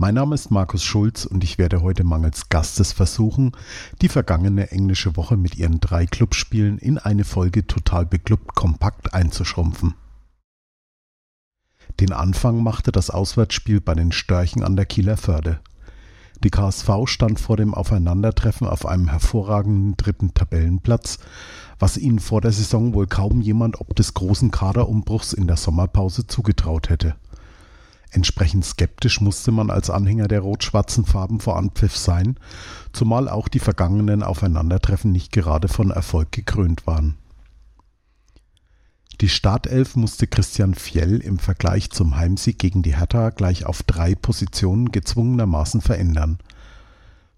Mein Name ist Markus Schulz und ich werde heute mangels Gastes versuchen, die vergangene englische Woche mit ihren drei Clubspielen in eine Folge total beklubbt kompakt einzuschrumpfen. Den Anfang machte das Auswärtsspiel bei den Störchen an der Kieler Förde. Die KSV stand vor dem Aufeinandertreffen auf einem hervorragenden dritten Tabellenplatz, was ihnen vor der Saison wohl kaum jemand ob des großen Kaderumbruchs in der Sommerpause zugetraut hätte. Entsprechend skeptisch musste man als Anhänger der rot-schwarzen Farben vor Anpfiff sein, zumal auch die vergangenen Aufeinandertreffen nicht gerade von Erfolg gekrönt waren. Die Startelf musste Christian Fjell im Vergleich zum Heimsieg gegen die Hertha gleich auf drei Positionen gezwungenermaßen verändern –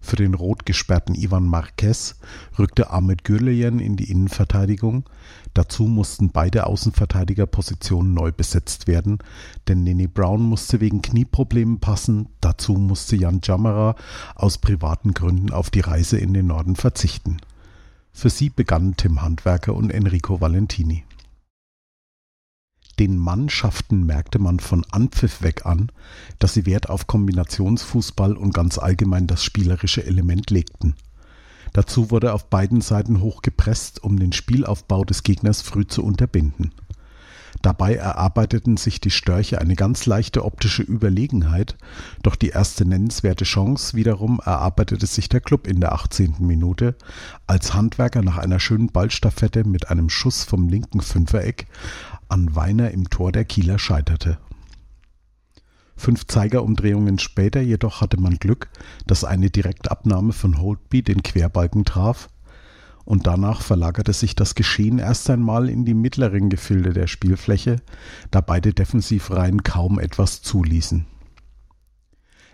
für den rot gesperrten Ivan Marquez rückte Ahmed Gürleyen in die Innenverteidigung. Dazu mussten beide Außenverteidigerpositionen neu besetzt werden, denn Nene Brown musste wegen Knieproblemen passen. Dazu musste Jan Jammerer aus privaten Gründen auf die Reise in den Norden verzichten. Für sie begannen Tim Handwerker und Enrico Valentini. Den Mannschaften merkte man von Anpfiff weg an, dass sie Wert auf Kombinationsfußball und ganz allgemein das spielerische Element legten. Dazu wurde auf beiden Seiten hoch gepresst, um den Spielaufbau des Gegners früh zu unterbinden. Dabei erarbeiteten sich die Störche eine ganz leichte optische Überlegenheit, doch die erste nennenswerte Chance wiederum erarbeitete sich der Klub in der 18. Minute, als Handwerker nach einer schönen Ballstaffette mit einem Schuss vom linken Fünfereck an Weiner im Tor der Kieler scheiterte. Fünf Zeigerumdrehungen später jedoch hatte man Glück, dass eine Direktabnahme von Holtby den Querbalken traf, und danach verlagerte sich das Geschehen erst einmal in die mittleren Gefilde der Spielfläche, da beide Defensivreihen kaum etwas zuließen.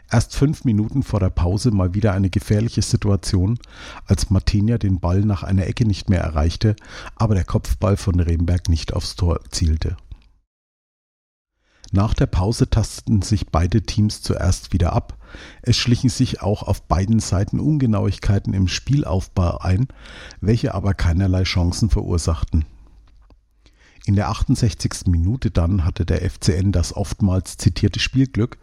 Erst fünf Minuten vor der Pause mal wieder eine gefährliche Situation, als Martinia den Ball nach einer Ecke nicht mehr erreichte, aber der Kopfball von Remberg nicht aufs Tor zielte. Nach der Pause tasteten sich beide Teams zuerst wieder ab. Es schlichen sich auch auf beiden Seiten Ungenauigkeiten im Spielaufbau ein, welche aber keinerlei Chancen verursachten. In der 68. Minute dann hatte der FCN das oftmals zitierte Spielglück,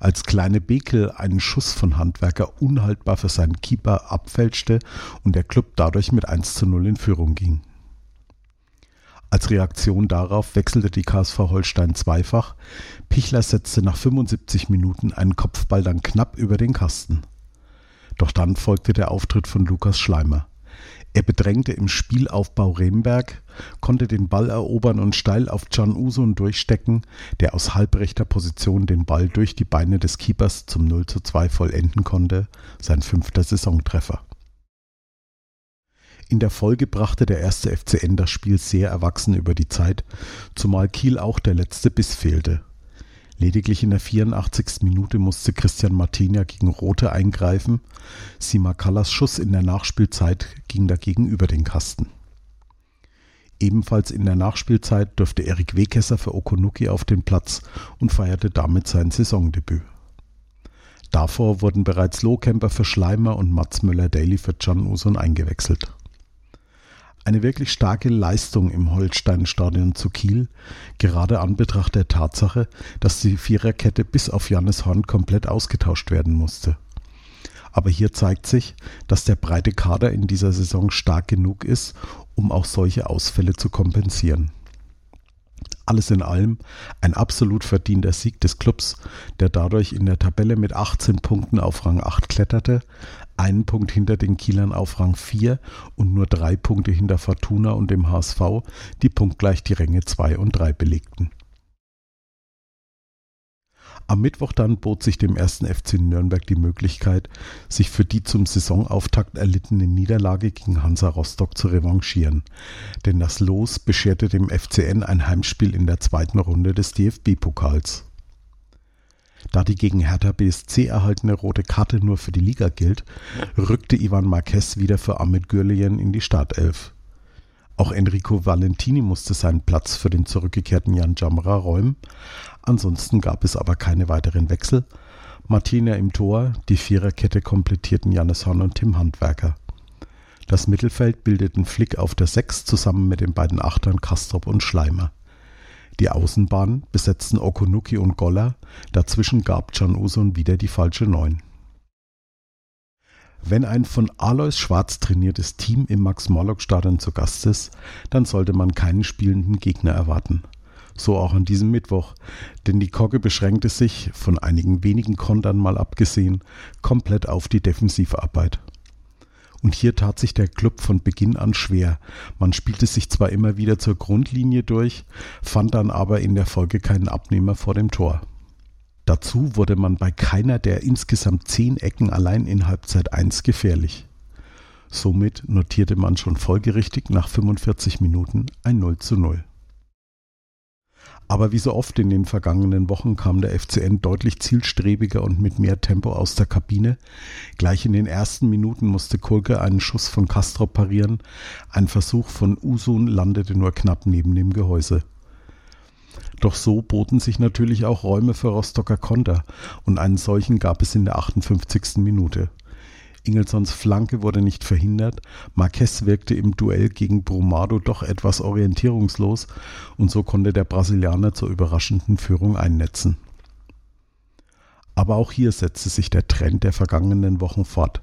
als kleine Bekel einen Schuss von Handwerker unhaltbar für seinen Keeper abfälschte und der Club dadurch mit 1 zu 0 in Führung ging. Als Reaktion darauf wechselte die KSV Holstein zweifach. Pichler setzte nach 75 Minuten einen Kopfball dann knapp über den Kasten. Doch dann folgte der Auftritt von Lukas Schleimer. Er bedrängte im Spielaufbau Remberg, konnte den Ball erobern und steil auf Can Usun durchstecken, der aus halbrechter Position den Ball durch die Beine des Keepers zum 0 zu 2 vollenden konnte, sein fünfter Saisontreffer. In der Folge brachte der erste FCN das Spiel sehr erwachsen über die Zeit, zumal Kiel auch der letzte Biss fehlte. Lediglich in der 84. Minute musste Christian Martinia gegen Rote eingreifen. Sima Kallas Schuss in der Nachspielzeit ging dagegen über den Kasten. Ebenfalls in der Nachspielzeit durfte Erik Wekesser für Okonuki auf den Platz und feierte damit sein Saisondebüt. Davor wurden bereits Lohkemper für Schleimer und Mats Müller-Daly für Can Usun eingewechselt eine wirklich starke Leistung im Holsteinstadion zu Kiel, gerade an Betracht der Tatsache, dass die Viererkette bis auf Jannis Horn komplett ausgetauscht werden musste. Aber hier zeigt sich, dass der breite Kader in dieser Saison stark genug ist, um auch solche Ausfälle zu kompensieren. Alles in allem ein absolut verdienter Sieg des Clubs, der dadurch in der Tabelle mit 18 Punkten auf Rang 8 kletterte, einen Punkt hinter den Kielern auf Rang 4 und nur drei Punkte hinter Fortuna und dem HSV, die punktgleich die Ränge 2 und 3 belegten. Am Mittwoch dann bot sich dem ersten FC Nürnberg die Möglichkeit, sich für die zum Saisonauftakt erlittene Niederlage gegen Hansa Rostock zu revanchieren. Denn das Los bescherte dem FCN ein Heimspiel in der zweiten Runde des DFB-Pokals. Da die gegen Hertha BSC erhaltene rote Karte nur für die Liga gilt, rückte Ivan Marquez wieder für Ahmed Gürleyen in die Startelf. Auch Enrico Valentini musste seinen Platz für den zurückgekehrten Jan Jamra räumen. Ansonsten gab es aber keine weiteren Wechsel. Martina im Tor, die Viererkette komplettierten Jannis Horn und Tim Handwerker. Das Mittelfeld bildeten Flick auf der Sechs zusammen mit den beiden Achtern Kastrop und Schleimer. Die Außenbahn besetzten Okunuki und Goller, dazwischen gab Can Usun wieder die falsche Neun. Wenn ein von Alois Schwarz trainiertes Team im Max-Morlock-Stadion zu Gast ist, dann sollte man keinen spielenden Gegner erwarten. So auch an diesem Mittwoch, denn die Kogge beschränkte sich, von einigen wenigen Kontern mal abgesehen, komplett auf die Defensivarbeit. Und hier tat sich der Club von Beginn an schwer. Man spielte sich zwar immer wieder zur Grundlinie durch, fand dann aber in der Folge keinen Abnehmer vor dem Tor. Dazu wurde man bei keiner der insgesamt zehn Ecken allein in Halbzeit 1 gefährlich. Somit notierte man schon folgerichtig nach 45 Minuten ein 0 zu 0. Aber wie so oft in den vergangenen Wochen kam der FCN deutlich zielstrebiger und mit mehr Tempo aus der Kabine. Gleich in den ersten Minuten musste Kulke einen Schuss von Castro parieren. Ein Versuch von Usun landete nur knapp neben dem Gehäuse. Doch so boten sich natürlich auch Räume für Rostocker Konter und einen solchen gab es in der 58. Minute. Ingelsons Flanke wurde nicht verhindert, Marquez wirkte im Duell gegen Brumado doch etwas orientierungslos und so konnte der Brasilianer zur überraschenden Führung einnetzen. Aber auch hier setzte sich der Trend der vergangenen Wochen fort.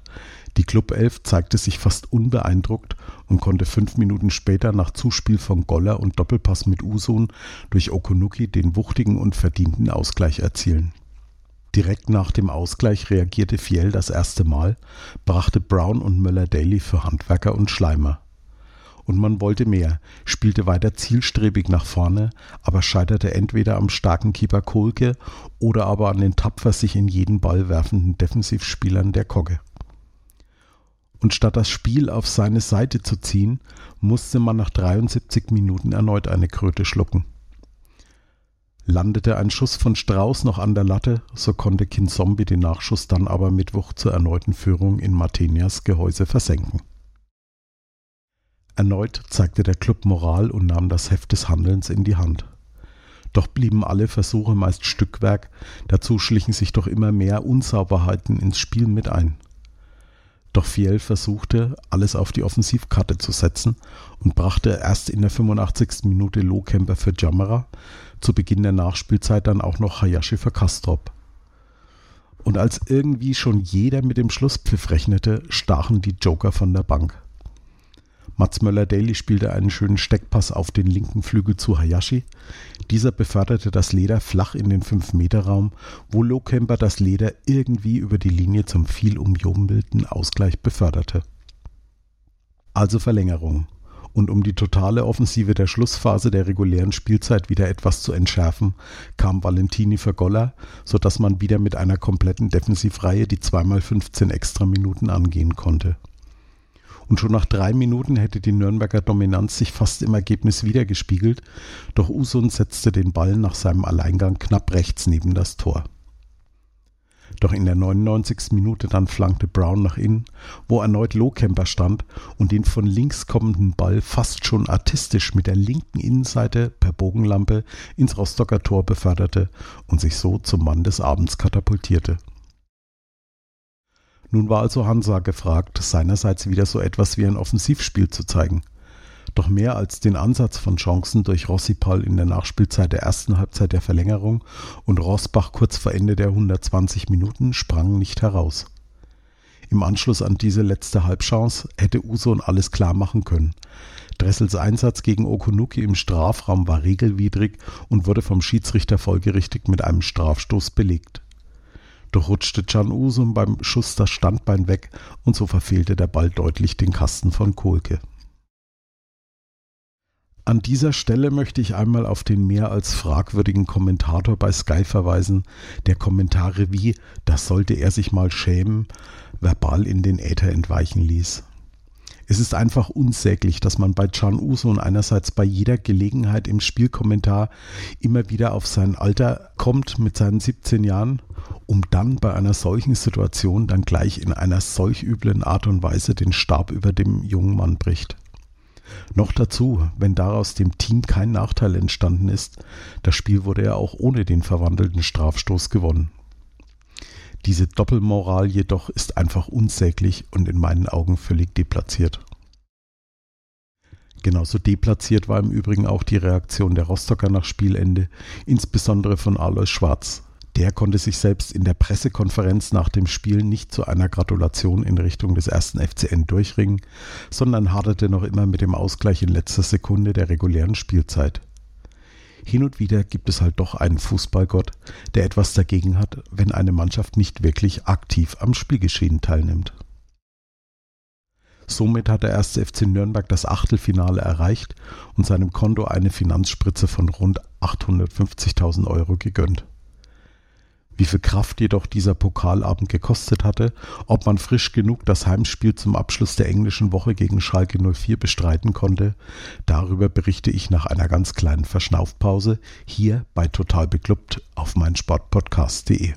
Die Clubelf zeigte sich fast unbeeindruckt und konnte fünf Minuten später nach Zuspiel von Goller und Doppelpass mit Usun durch Okunuki den wuchtigen und verdienten Ausgleich erzielen. Direkt nach dem Ausgleich reagierte Fiel das erste Mal, brachte Brown und Möller-Daly für Handwerker und Schleimer. Und man wollte mehr, spielte weiter zielstrebig nach vorne, aber scheiterte entweder am starken Keeper Kohlke oder aber an den tapfer sich in jeden Ball werfenden Defensivspielern der Kogge. Und statt das Spiel auf seine Seite zu ziehen, musste man nach 73 Minuten erneut eine Kröte schlucken. Landete ein Schuss von Strauß noch an der Latte, so konnte Kinzombie den Nachschuss dann aber Mittwoch zur erneuten Führung in Martenias Gehäuse versenken. Erneut zeigte der Club Moral und nahm das Heft des Handelns in die Hand. Doch blieben alle Versuche meist Stückwerk, dazu schlichen sich doch immer mehr Unsauberheiten ins Spiel mit ein. Doch Fiel versuchte, alles auf die Offensivkarte zu setzen und brachte erst in der 85. Minute Lohkemper für Jammerer, zu Beginn der Nachspielzeit dann auch noch Hayashi für Kastrop. Und als irgendwie schon jeder mit dem Schlusspfiff rechnete, stachen die Joker von der Bank. Mats Möller-Daly spielte einen schönen Steckpass auf den linken Flügel zu Hayashi. Dieser beförderte das Leder flach in den 5-Meter-Raum, wo Lohkemper das Leder irgendwie über die Linie zum viel umjubelten Ausgleich beförderte. Also Verlängerung. Und um die totale Offensive der Schlussphase der regulären Spielzeit wieder etwas zu entschärfen, kam Valentini für Goller, sodass man wieder mit einer kompletten Defensivreihe die zweimal 15 extra Minuten angehen konnte. Und schon nach drei Minuten hätte die Nürnberger Dominanz sich fast im Ergebnis wiedergespiegelt, doch Usun setzte den Ball nach seinem Alleingang knapp rechts neben das Tor. Doch in der 99. Minute dann flankte Brown nach innen, wo erneut Lohkemper stand und den von links kommenden Ball fast schon artistisch mit der linken Innenseite per Bogenlampe ins Rostocker Tor beförderte und sich so zum Mann des Abends katapultierte. Nun war also Hansa gefragt, seinerseits wieder so etwas wie ein Offensivspiel zu zeigen. Doch mehr als den Ansatz von Chancen durch Rossipal in der Nachspielzeit der ersten Halbzeit der Verlängerung und Rossbach kurz vor Ende der 120 Minuten sprangen nicht heraus. Im Anschluss an diese letzte Halbchance hätte Uson alles klar machen können. Dressels Einsatz gegen Okunuki im Strafraum war regelwidrig und wurde vom Schiedsrichter folgerichtig mit einem Strafstoß belegt. Rutschte Can Usum beim Schuss das Standbein weg und so verfehlte der Ball deutlich den Kasten von Kohlke. An dieser Stelle möchte ich einmal auf den mehr als fragwürdigen Kommentator bei Sky verweisen, der Kommentare wie das sollte er sich mal schämen verbal in den Äther entweichen ließ. Es ist einfach unsäglich, dass man bei Can Uso und einerseits bei jeder Gelegenheit im Spielkommentar immer wieder auf sein Alter kommt mit seinen 17 Jahren, um dann bei einer solchen Situation dann gleich in einer solch üblen Art und Weise den Stab über dem jungen Mann bricht. Noch dazu, wenn daraus dem Team kein Nachteil entstanden ist, das Spiel wurde ja auch ohne den verwandelten Strafstoß gewonnen. Diese Doppelmoral jedoch ist einfach unsäglich und in meinen Augen völlig deplatziert. Genauso deplatziert war im Übrigen auch die Reaktion der Rostocker nach Spielende, insbesondere von Alois Schwarz. Der konnte sich selbst in der Pressekonferenz nach dem Spiel nicht zu einer Gratulation in Richtung des ersten FCN durchringen, sondern haderte noch immer mit dem Ausgleich in letzter Sekunde der regulären Spielzeit. Hin und wieder gibt es halt doch einen Fußballgott, der etwas dagegen hat, wenn eine Mannschaft nicht wirklich aktiv am Spielgeschehen teilnimmt. Somit hat der erste FC Nürnberg das Achtelfinale erreicht und seinem Konto eine Finanzspritze von rund 850.000 Euro gegönnt. Wie viel Kraft jedoch dieser Pokalabend gekostet hatte, ob man frisch genug das Heimspiel zum Abschluss der englischen Woche gegen Schalke 04 bestreiten konnte, darüber berichte ich nach einer ganz kleinen Verschnaufpause hier bei Total Beklubbt auf meinsportpodcast.de.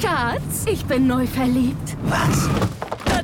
Schatz, ich bin neu verliebt. Was?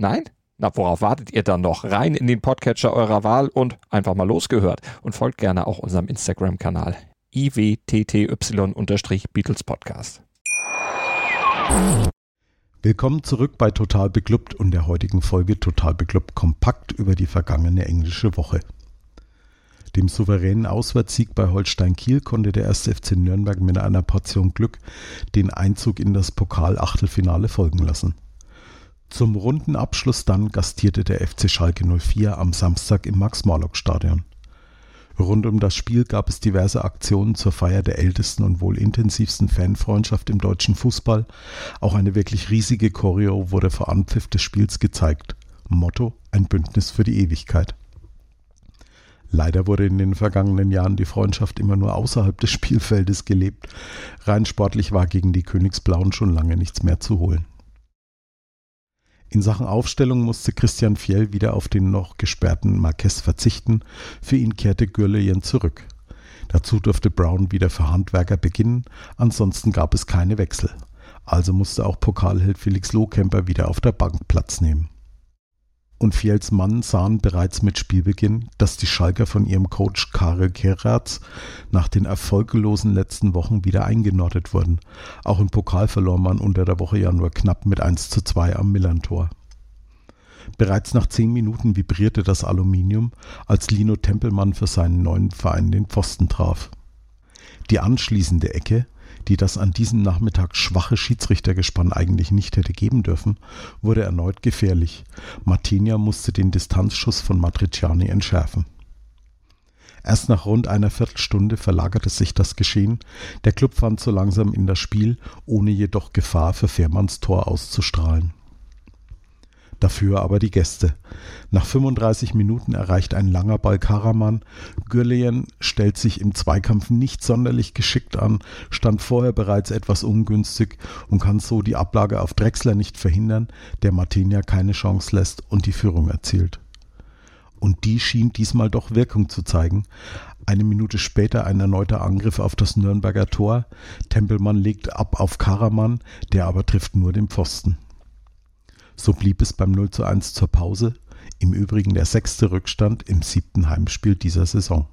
Nein? Na, worauf wartet ihr dann noch? Rein in den Podcatcher eurer Wahl und einfach mal losgehört. Und folgt gerne auch unserem Instagram-Kanal iwtty-Beatles Podcast. Willkommen zurück bei Total Beklubbt und der heutigen Folge Total Beklubbt kompakt über die vergangene englische Woche. Dem souveränen Auswärtssieg bei Holstein Kiel konnte der 1. FC Nürnberg mit einer Portion Glück den Einzug in das Pokal-Achtelfinale folgen lassen. Zum runden Abschluss dann gastierte der FC Schalke 04 am Samstag im Max-Morlock-Stadion. Rund um das Spiel gab es diverse Aktionen zur Feier der ältesten und wohl intensivsten Fanfreundschaft im deutschen Fußball. Auch eine wirklich riesige Choreo wurde vor Anpfiff des Spiels gezeigt. Motto: Ein Bündnis für die Ewigkeit. Leider wurde in den vergangenen Jahren die Freundschaft immer nur außerhalb des Spielfeldes gelebt. Rein sportlich war gegen die Königsblauen schon lange nichts mehr zu holen. In Sachen Aufstellung musste Christian Fjell wieder auf den noch gesperrten Marquez verzichten. Für ihn kehrte Gürleyen zurück. Dazu durfte Brown wieder für Handwerker beginnen, ansonsten gab es keine Wechsel. Also musste auch Pokalheld Felix Lohkemper wieder auf der Bank Platz nehmen und Fiels Mann sahen bereits mit Spielbeginn, dass die Schalker von ihrem Coach Karel Keratz nach den erfolglosen letzten Wochen wieder eingenordet wurden. Auch im Pokal verlor man unter der Woche ja nur knapp mit 1 zu 2 am Millantor. Bereits nach zehn Minuten vibrierte das Aluminium, als Lino Tempelmann für seinen neuen Verein den Pfosten traf. Die anschließende Ecke, die das an diesem Nachmittag schwache Schiedsrichtergespann eigentlich nicht hätte geben dürfen, wurde erneut gefährlich. Martinia musste den Distanzschuss von Matriciani entschärfen. Erst nach rund einer Viertelstunde verlagerte sich das Geschehen. Der Club fand so langsam in das Spiel, ohne jedoch Gefahr für Fährmanns Tor auszustrahlen. Dafür aber die Gäste. Nach 35 Minuten erreicht ein langer Ball Karaman. Gürleyen stellt sich im Zweikampf nicht sonderlich geschickt an, stand vorher bereits etwas ungünstig und kann so die Ablage auf Drechsler nicht verhindern, der Martinia keine Chance lässt und die Führung erzielt. Und die schien diesmal doch Wirkung zu zeigen. Eine Minute später ein erneuter Angriff auf das Nürnberger Tor. Tempelmann legt ab auf Karaman, der aber trifft nur den Pfosten. So blieb es beim 0 zu 1 zur Pause, im Übrigen der sechste Rückstand im siebten Heimspiel dieser Saison.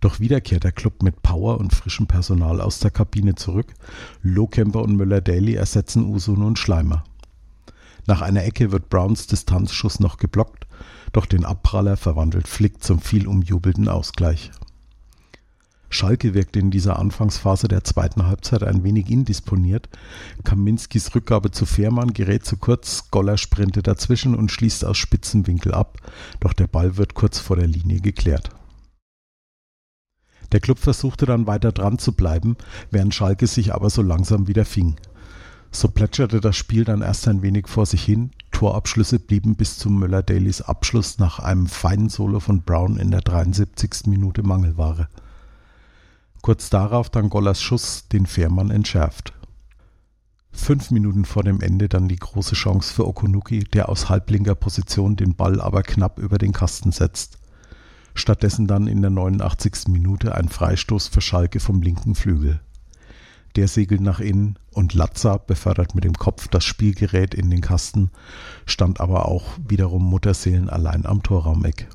Doch wieder kehrt der Club mit Power und frischem Personal aus der Kabine zurück. Lohkemper und Müller-Daly ersetzen Usun und Schleimer. Nach einer Ecke wird Browns Distanzschuss noch geblockt, doch den Abpraller verwandelt Flick zum viel umjubelten Ausgleich. Schalke wirkte in dieser Anfangsphase der zweiten Halbzeit ein wenig indisponiert. Kaminskis Rückgabe zu Fährmann gerät zu kurz, Goller sprintet dazwischen und schließt aus spitzem Winkel ab, doch der Ball wird kurz vor der Linie geklärt. Der Club versuchte dann weiter dran zu bleiben, während Schalke sich aber so langsam wieder fing. So plätscherte das Spiel dann erst ein wenig vor sich hin, Torabschlüsse blieben bis zu Möller-Dailies Abschluss nach einem feinen Solo von Brown in der 73. Minute Mangelware. Kurz darauf dann Gollers Schuss den Fährmann entschärft. Fünf Minuten vor dem Ende dann die große Chance für Okunuki, der aus halblinker Position den Ball aber knapp über den Kasten setzt. Stattdessen dann in der 89. Minute ein Freistoß für Schalke vom linken Flügel. Der segelt nach innen und Latza befördert mit dem Kopf das Spielgerät in den Kasten, stand aber auch wiederum Mutterseelen allein am Torraumeck.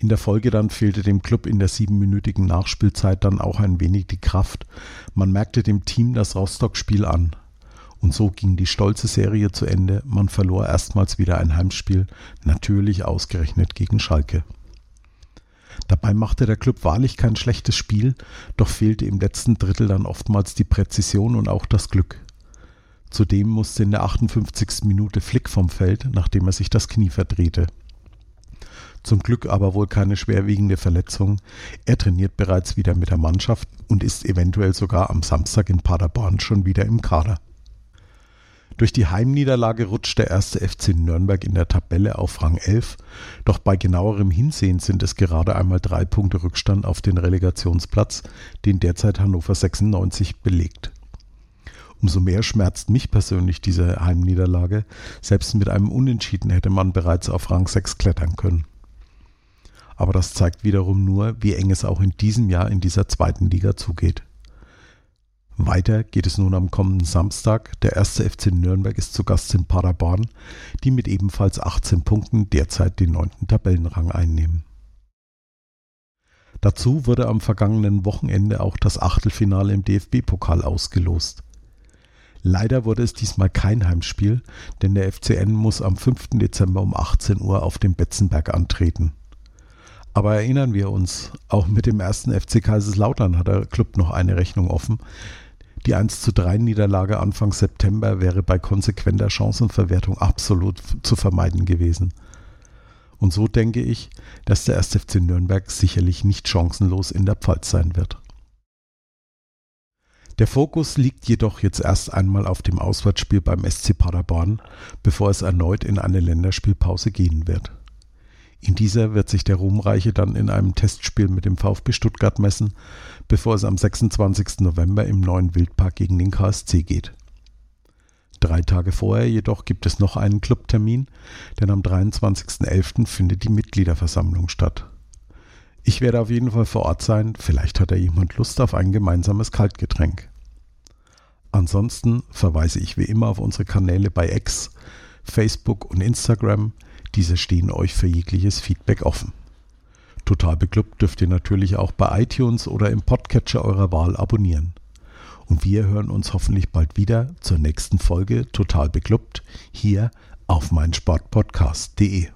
In der Folge dann fehlte dem Club in der siebenminütigen Nachspielzeit dann auch ein wenig die Kraft. Man merkte dem Team das Rostock-Spiel an. Und so ging die stolze Serie zu Ende. Man verlor erstmals wieder ein Heimspiel, natürlich ausgerechnet gegen Schalke. Dabei machte der Club wahrlich kein schlechtes Spiel, doch fehlte im letzten Drittel dann oftmals die Präzision und auch das Glück. Zudem musste in der 58. Minute Flick vom Feld, nachdem er sich das Knie verdrehte. Zum Glück aber wohl keine schwerwiegende Verletzung. Er trainiert bereits wieder mit der Mannschaft und ist eventuell sogar am Samstag in Paderborn schon wieder im Kader. Durch die Heimniederlage rutscht der erste FC Nürnberg in der Tabelle auf Rang 11, doch bei genauerem Hinsehen sind es gerade einmal drei Punkte Rückstand auf den Relegationsplatz, den derzeit Hannover 96 belegt. Umso mehr schmerzt mich persönlich diese Heimniederlage. Selbst mit einem Unentschieden hätte man bereits auf Rang 6 klettern können aber das zeigt wiederum nur, wie eng es auch in diesem Jahr in dieser zweiten Liga zugeht. Weiter geht es nun am kommenden Samstag. Der erste FC Nürnberg ist zu Gast in Paderborn, die mit ebenfalls 18 Punkten derzeit den neunten Tabellenrang einnehmen. Dazu wurde am vergangenen Wochenende auch das Achtelfinale im DFB-Pokal ausgelost. Leider wurde es diesmal kein Heimspiel, denn der FCN muss am 5. Dezember um 18 Uhr auf dem Betzenberg antreten. Aber erinnern wir uns, auch mit dem ersten FC Kaiserslautern hat der Club noch eine Rechnung offen. Die 1 zu 3 Niederlage Anfang September wäre bei konsequenter Chancenverwertung absolut zu vermeiden gewesen. Und so denke ich, dass der 1. FC Nürnberg sicherlich nicht chancenlos in der Pfalz sein wird. Der Fokus liegt jedoch jetzt erst einmal auf dem Auswärtsspiel beim SC Paderborn, bevor es erneut in eine Länderspielpause gehen wird. In dieser wird sich der Ruhmreiche dann in einem Testspiel mit dem VfB Stuttgart messen, bevor es am 26. November im neuen Wildpark gegen den KSC geht. Drei Tage vorher jedoch gibt es noch einen Clubtermin, denn am 23.11. findet die Mitgliederversammlung statt. Ich werde auf jeden Fall vor Ort sein, vielleicht hat ja jemand Lust auf ein gemeinsames Kaltgetränk. Ansonsten verweise ich wie immer auf unsere Kanäle bei X, Facebook und Instagram, diese stehen euch für jegliches Feedback offen. Total beglückt dürft ihr natürlich auch bei iTunes oder im Podcatcher eurer Wahl abonnieren. Und wir hören uns hoffentlich bald wieder zur nächsten Folge Total beglückt hier auf meinsportpodcast.de.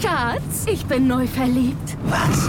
Schatz, ich bin neu verliebt. Was?